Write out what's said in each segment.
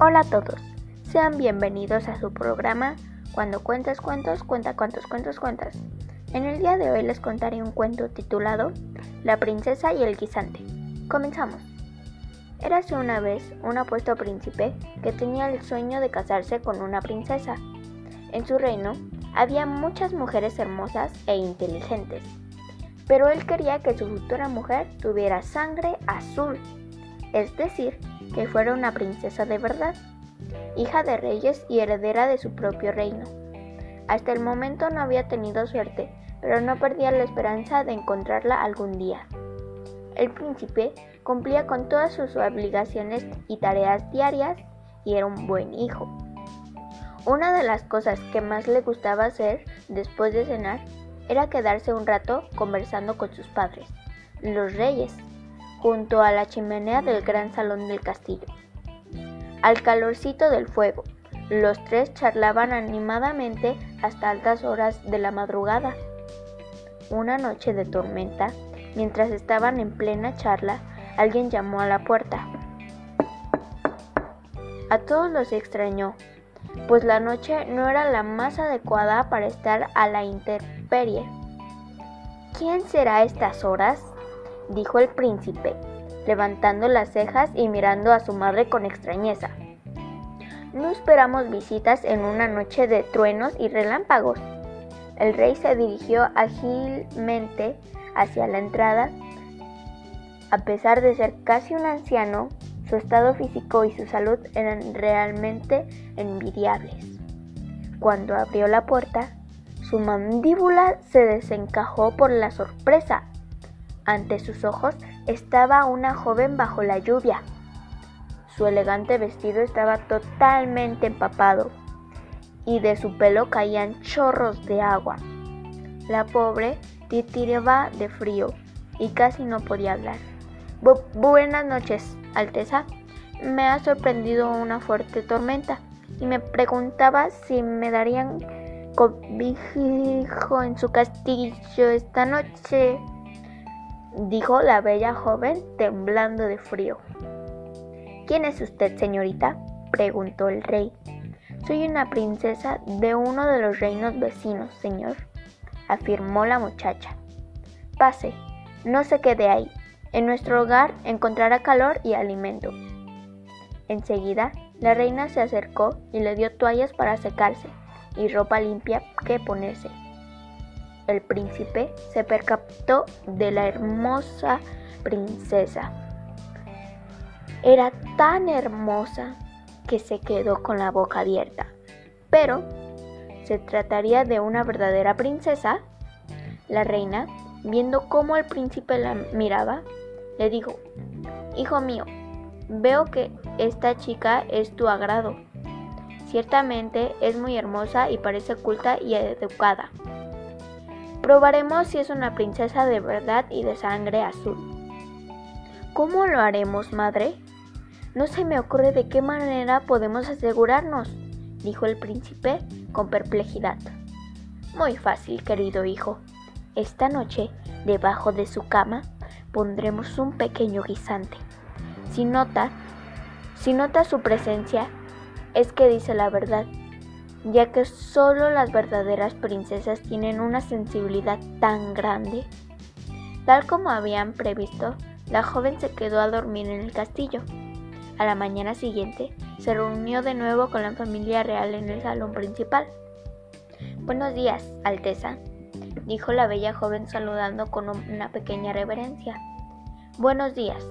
Hola a todos, sean bienvenidos a su programa Cuando cuentas cuentos, cuenta cuántos cuentos cuentas. En el día de hoy les contaré un cuento titulado La princesa y el guisante. Comenzamos. Érase una vez un apuesto príncipe que tenía el sueño de casarse con una princesa. En su reino había muchas mujeres hermosas e inteligentes, pero él quería que su futura mujer tuviera sangre azul, es decir, que fuera una princesa de verdad, hija de reyes y heredera de su propio reino. Hasta el momento no había tenido suerte, pero no perdía la esperanza de encontrarla algún día. El príncipe cumplía con todas sus obligaciones y tareas diarias y era un buen hijo. Una de las cosas que más le gustaba hacer después de cenar era quedarse un rato conversando con sus padres, los reyes, junto a la chimenea del gran salón del castillo. Al calorcito del fuego, los tres charlaban animadamente hasta altas horas de la madrugada. Una noche de tormenta, mientras estaban en plena charla, alguien llamó a la puerta. A todos los extrañó, pues la noche no era la más adecuada para estar a la intemperie. ¿Quién será a estas horas? Dijo el príncipe, levantando las cejas y mirando a su madre con extrañeza. No esperamos visitas en una noche de truenos y relámpagos. El rey se dirigió ágilmente hacia la entrada. A pesar de ser casi un anciano, su estado físico y su salud eran realmente envidiables. Cuando abrió la puerta, su mandíbula se desencajó por la sorpresa ante sus ojos estaba una joven bajo la lluvia. Su elegante vestido estaba totalmente empapado y de su pelo caían chorros de agua. La pobre titiraba de frío y casi no podía hablar. buenas noches, Alteza. Me ha sorprendido una fuerte tormenta y me preguntaba si me darían cobijo en su castillo esta noche dijo la bella joven temblando de frío. ¿Quién es usted, señorita? preguntó el rey. Soy una princesa de uno de los reinos vecinos, señor, afirmó la muchacha. Pase, no se quede ahí. En nuestro hogar encontrará calor y alimento. Enseguida, la reina se acercó y le dio toallas para secarse y ropa limpia que ponerse el príncipe se percató de la hermosa princesa. Era tan hermosa que se quedó con la boca abierta. Pero, ¿se trataría de una verdadera princesa? La reina, viendo cómo el príncipe la miraba, le dijo, Hijo mío, veo que esta chica es tu agrado. Ciertamente es muy hermosa y parece culta y educada. Probaremos si es una princesa de verdad y de sangre azul. ¿Cómo lo haremos, madre? No se me ocurre de qué manera podemos asegurarnos, dijo el príncipe con perplejidad. Muy fácil, querido hijo. Esta noche, debajo de su cama, pondremos un pequeño guisante. Si nota, si nota su presencia, es que dice la verdad ya que solo las verdaderas princesas tienen una sensibilidad tan grande. Tal como habían previsto, la joven se quedó a dormir en el castillo. A la mañana siguiente, se reunió de nuevo con la familia real en el salón principal. Buenos días, Alteza, dijo la bella joven saludando con una pequeña reverencia. Buenos días,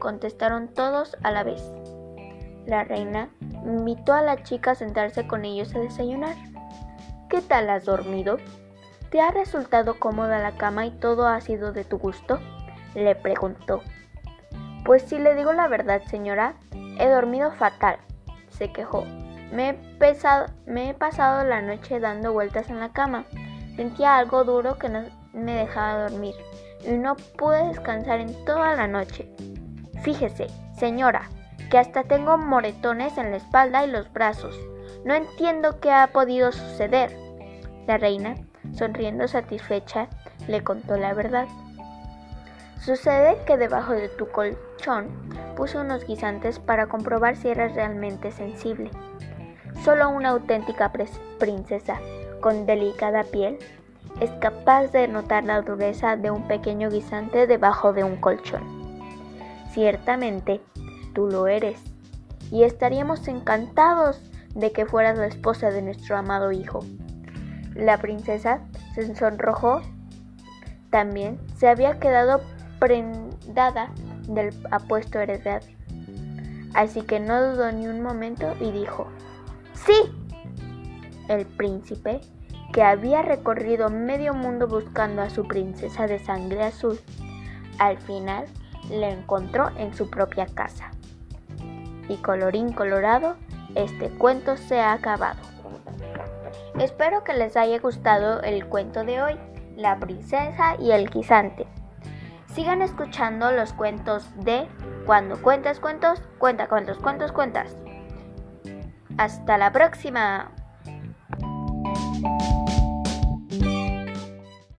contestaron todos a la vez. La reina invitó a la chica a sentarse con ellos a desayunar. ¿Qué tal has dormido? ¿Te ha resultado cómoda la cama y todo ha sido de tu gusto? le preguntó. Pues si le digo la verdad, señora, he dormido fatal, se quejó. Me he, me he pasado la noche dando vueltas en la cama. Sentía algo duro que no me dejaba dormir y no pude descansar en toda la noche. Fíjese, señora, que hasta tengo moretones en la espalda y los brazos. No entiendo qué ha podido suceder. La reina, sonriendo satisfecha, le contó la verdad. Sucede que debajo de tu colchón puse unos guisantes para comprobar si eras realmente sensible. Solo una auténtica princesa con delicada piel es capaz de notar la dureza de un pequeño guisante debajo de un colchón. Ciertamente, tú lo eres, y estaríamos encantados de que fueras la esposa de nuestro amado hijo. La princesa se sonrojó. También se había quedado prendada del apuesto heredad. Así que no dudó ni un momento y dijo, ¡Sí! El príncipe, que había recorrido medio mundo buscando a su princesa de sangre azul, al final la encontró en su propia casa. Y colorín colorado, este cuento se ha acabado. Espero que les haya gustado el cuento de hoy, La princesa y el guisante. Sigan escuchando los cuentos de Cuando cuentas cuentos, cuenta cuentos, cuentos, cuentas. Hasta la próxima.